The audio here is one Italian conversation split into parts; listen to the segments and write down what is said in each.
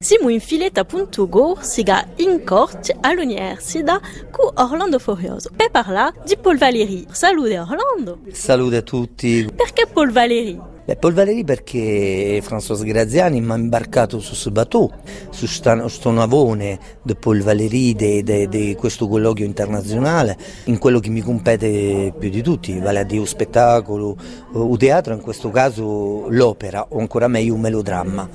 Siamo in filetta.go siga in corte all'università con Orlando Forioso per parlare di Paul Valéry. Salute Orlando! Salute a tutti! Perché Paul Valéry? Beh, Paul Valéry perché François Graziani mi ha imbarcato su questo bateau, su questo navone di Paul Valéry, di questo colloquio internazionale, in quello che mi compete più di tutti, vale a dire lo spettacolo, o teatro, in questo caso l'opera, o ancora meglio un melodramma,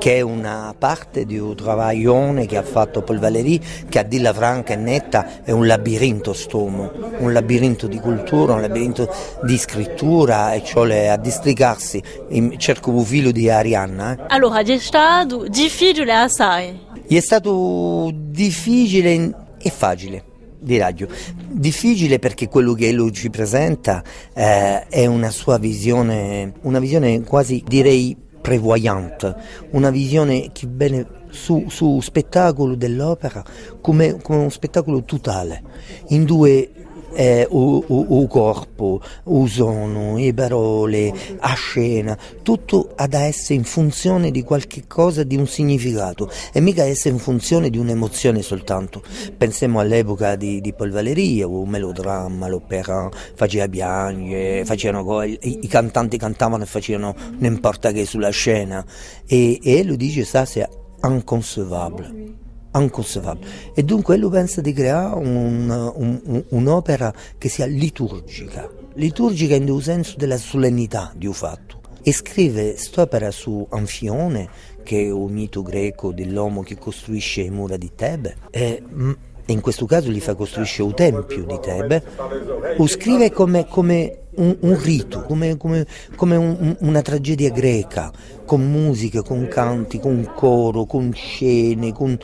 che è una parte di un travaglione che ha fatto Paul Valéry, che a dirla franca e netta è un labirinto stomo, un labirinto di cultura, un labirinto di scrittura e cioè a districarsi ragazzi, cerco un figlio di Arianna. Eh. Allora, è stato difficile assai? È stato difficile e facile di radio. Difficile perché quello che lui ci presenta eh, è una sua visione, una visione quasi direi prevoyante, una visione che viene su, su spettacolo dell'opera come, come un spettacolo totale, in due eh, o, corpo, o sono, le parole, a scena, tutto ad essere in funzione di qualche cosa, di un significato. E mica essere in funzione di un'emozione soltanto. Pensiamo all'epoca di, di Paul Valéry, o melodramma, l'opera, faceva piangere, facevano, i, i, cantanti cantavano e facevano non che sulla scena. E, e lui dice ça c'est inconcevable. E dunque lui pensa di creare un, un, un'opera che sia liturgica, liturgica in senso della solennità di un fatto. E scrive quest'opera su Anfione, che è un mito greco dell'uomo che costruisce le mura di Tebe, e, in questo caso gli fa costruisce un tempio di Tebe, lo scrive come, come un, un, rito, come, come, come un, una tragedia greca, con musica, con canti, con coro, con scene, con,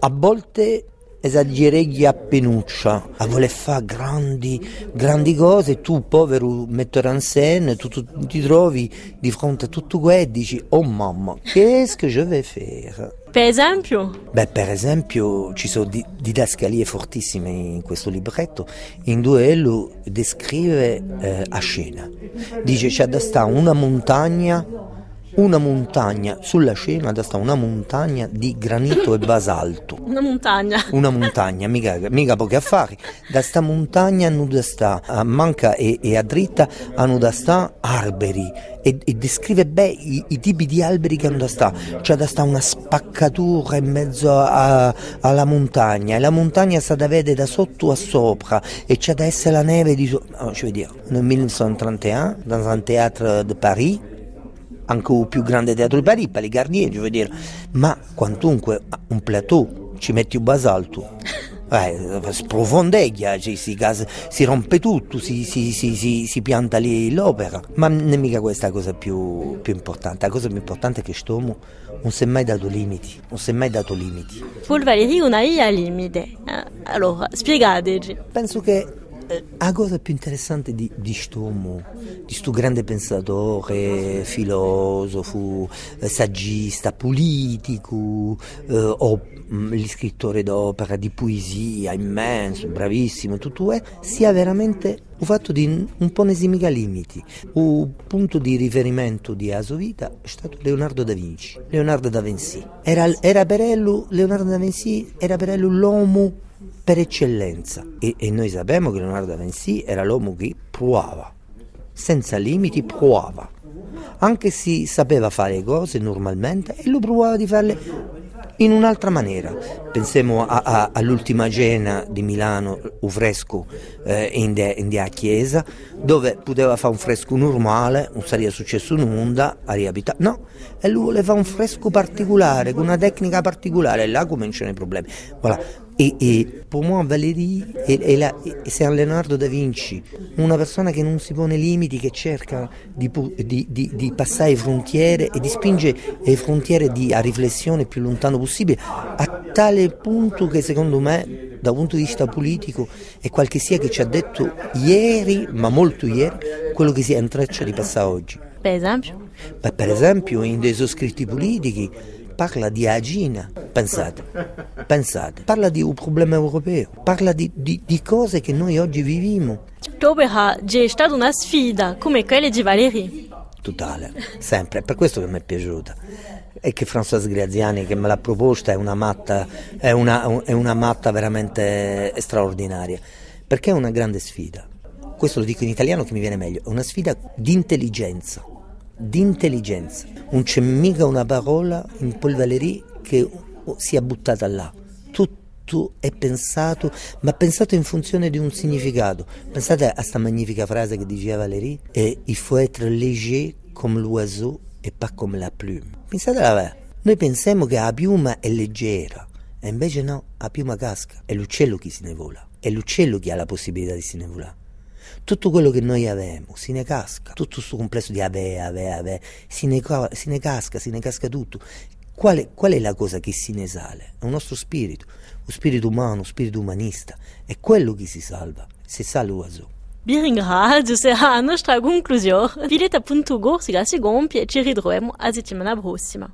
a volte esagererei a penuccia, a voler fare grandi, grandi cose tu povero mettere in scena, tu, tu, ti trovi di fronte a tutto questo e dici oh mamma, che est-ce que je vais faire? Per esempio? Beh, per esempio ci sono di, didascalie fortissime in questo libretto, in due lui descrive eh, a scena. Dice c'è da stare una montagna una montagna sulla scena da sta una montagna di granito e basalto. Una montagna. Una montagna, mica, mica pochi affari. Da sta montagna da sta, a manca e, e, a dritta hanno da sta alberi e, e descrive bene i, i, tipi di alberi che hanno da sta. C'è da sta una spaccatura in mezzo a, alla montagna e la montagna sta da vedere da sotto a sopra e c'è da essere la neve di... Oh, cioè dire, nel 1931, dans un théâtre de Paris, anche il più grande teatro di Parigi, Pali Garnier, voglio dire, ma quantunque un plateau ci metti un basalto, eh, sprofondeglia, cioè, si, si, rompe tutto, si, si, si, pianta lì l'opera, ma non è mica questa la cosa più, più importante, la cosa più importante è che quest'uomo non si è mai dato limiti, non si è mai dato limiti. Paul Valéry non ha limite, eh, allora spiegateci. Penso che la cosa più interessante di, di Stomo, di questo grande pensatore, filosofo, eh, saggista, politico, eh, o mm, scrittore d'opera, di poesia, immenso, bravissimo, tutto è, sia veramente un fatto di un po' nesimica limiti. Un punto di riferimento di sua vita è stato Leonardo da Vinci. Leonardo da Vinci. Era, era per lui, Leonardo da Vinci era per lui l'uomo per eccellenza e, e noi sappiamo che Leonardo da Vinci era l'uomo che provava, senza limiti provava, anche se sapeva fare cose normalmente e lui provava di farle in un'altra maniera. Pensiamo a, a, all'ultima cena di Milano, un fresco eh, in, de, in de chiesa, dove poteva fare un fresco normale, non sarebbe successo nulla, a riabitare. No, e lui voleva fare un fresco particolare, con una tecnica particolare, e là cominciano i problemi. Voilà. E, e per me Valéry è, è, la, è San Leonardo da Vinci, una persona che non si pone limiti, che cerca di, di, di, di passare frontiere e di spingere le frontiere a riflessione più lontano possibile, a tale punto che secondo me, da un punto di vista politico, è quel che sia che ci ha detto ieri, ma molto ieri, quello che si è in treccia di passare oggi. Per esempio? Beh, per esempio in dei soscritti politici parla di agina, pensate, pensate, parla di un problema europeo, parla di, di, di cose che noi oggi viviamo. L'opera è stata una sfida come quella di Valéry. Totale, sempre, per questo che mi è piaciuta. e che Françoise Graziani che me l'ha proposta è una matta, è una, è una matta veramente straordinaria, perché è una grande sfida. Questo lo dico in italiano che mi viene meglio, è una sfida di intelligenza, di intelligenza. Non c'è mica una parola in Paul Valéry che sia buttata là. Tutto è pensato, ma pensato in funzione di un significato. Pensate a questa magnifica frase che diceva Valéry, il faut être léger comme l'oiseau e pas come la plume. Pensate alla Noi pensiamo che la piuma è leggera, e invece no, la piuma casca. È l'uccello che se ne vola, è l'uccello che ha la possibilità di se ne volare. Tutto quello che noi abbiamo se ne casca, tutto questo complesso di ave, ave, ave, se ne, se ne casca, se ne casca tutto. Qual qual è, la cosa che se ne sale? È un nostro spirito, un spirito umano, un spirito umanista. È quello che si salva, se sale l'uoso. Vi ringrazio, sarà la nostra conclusione. La si gompie e ci ridroviamo a settimana prossima.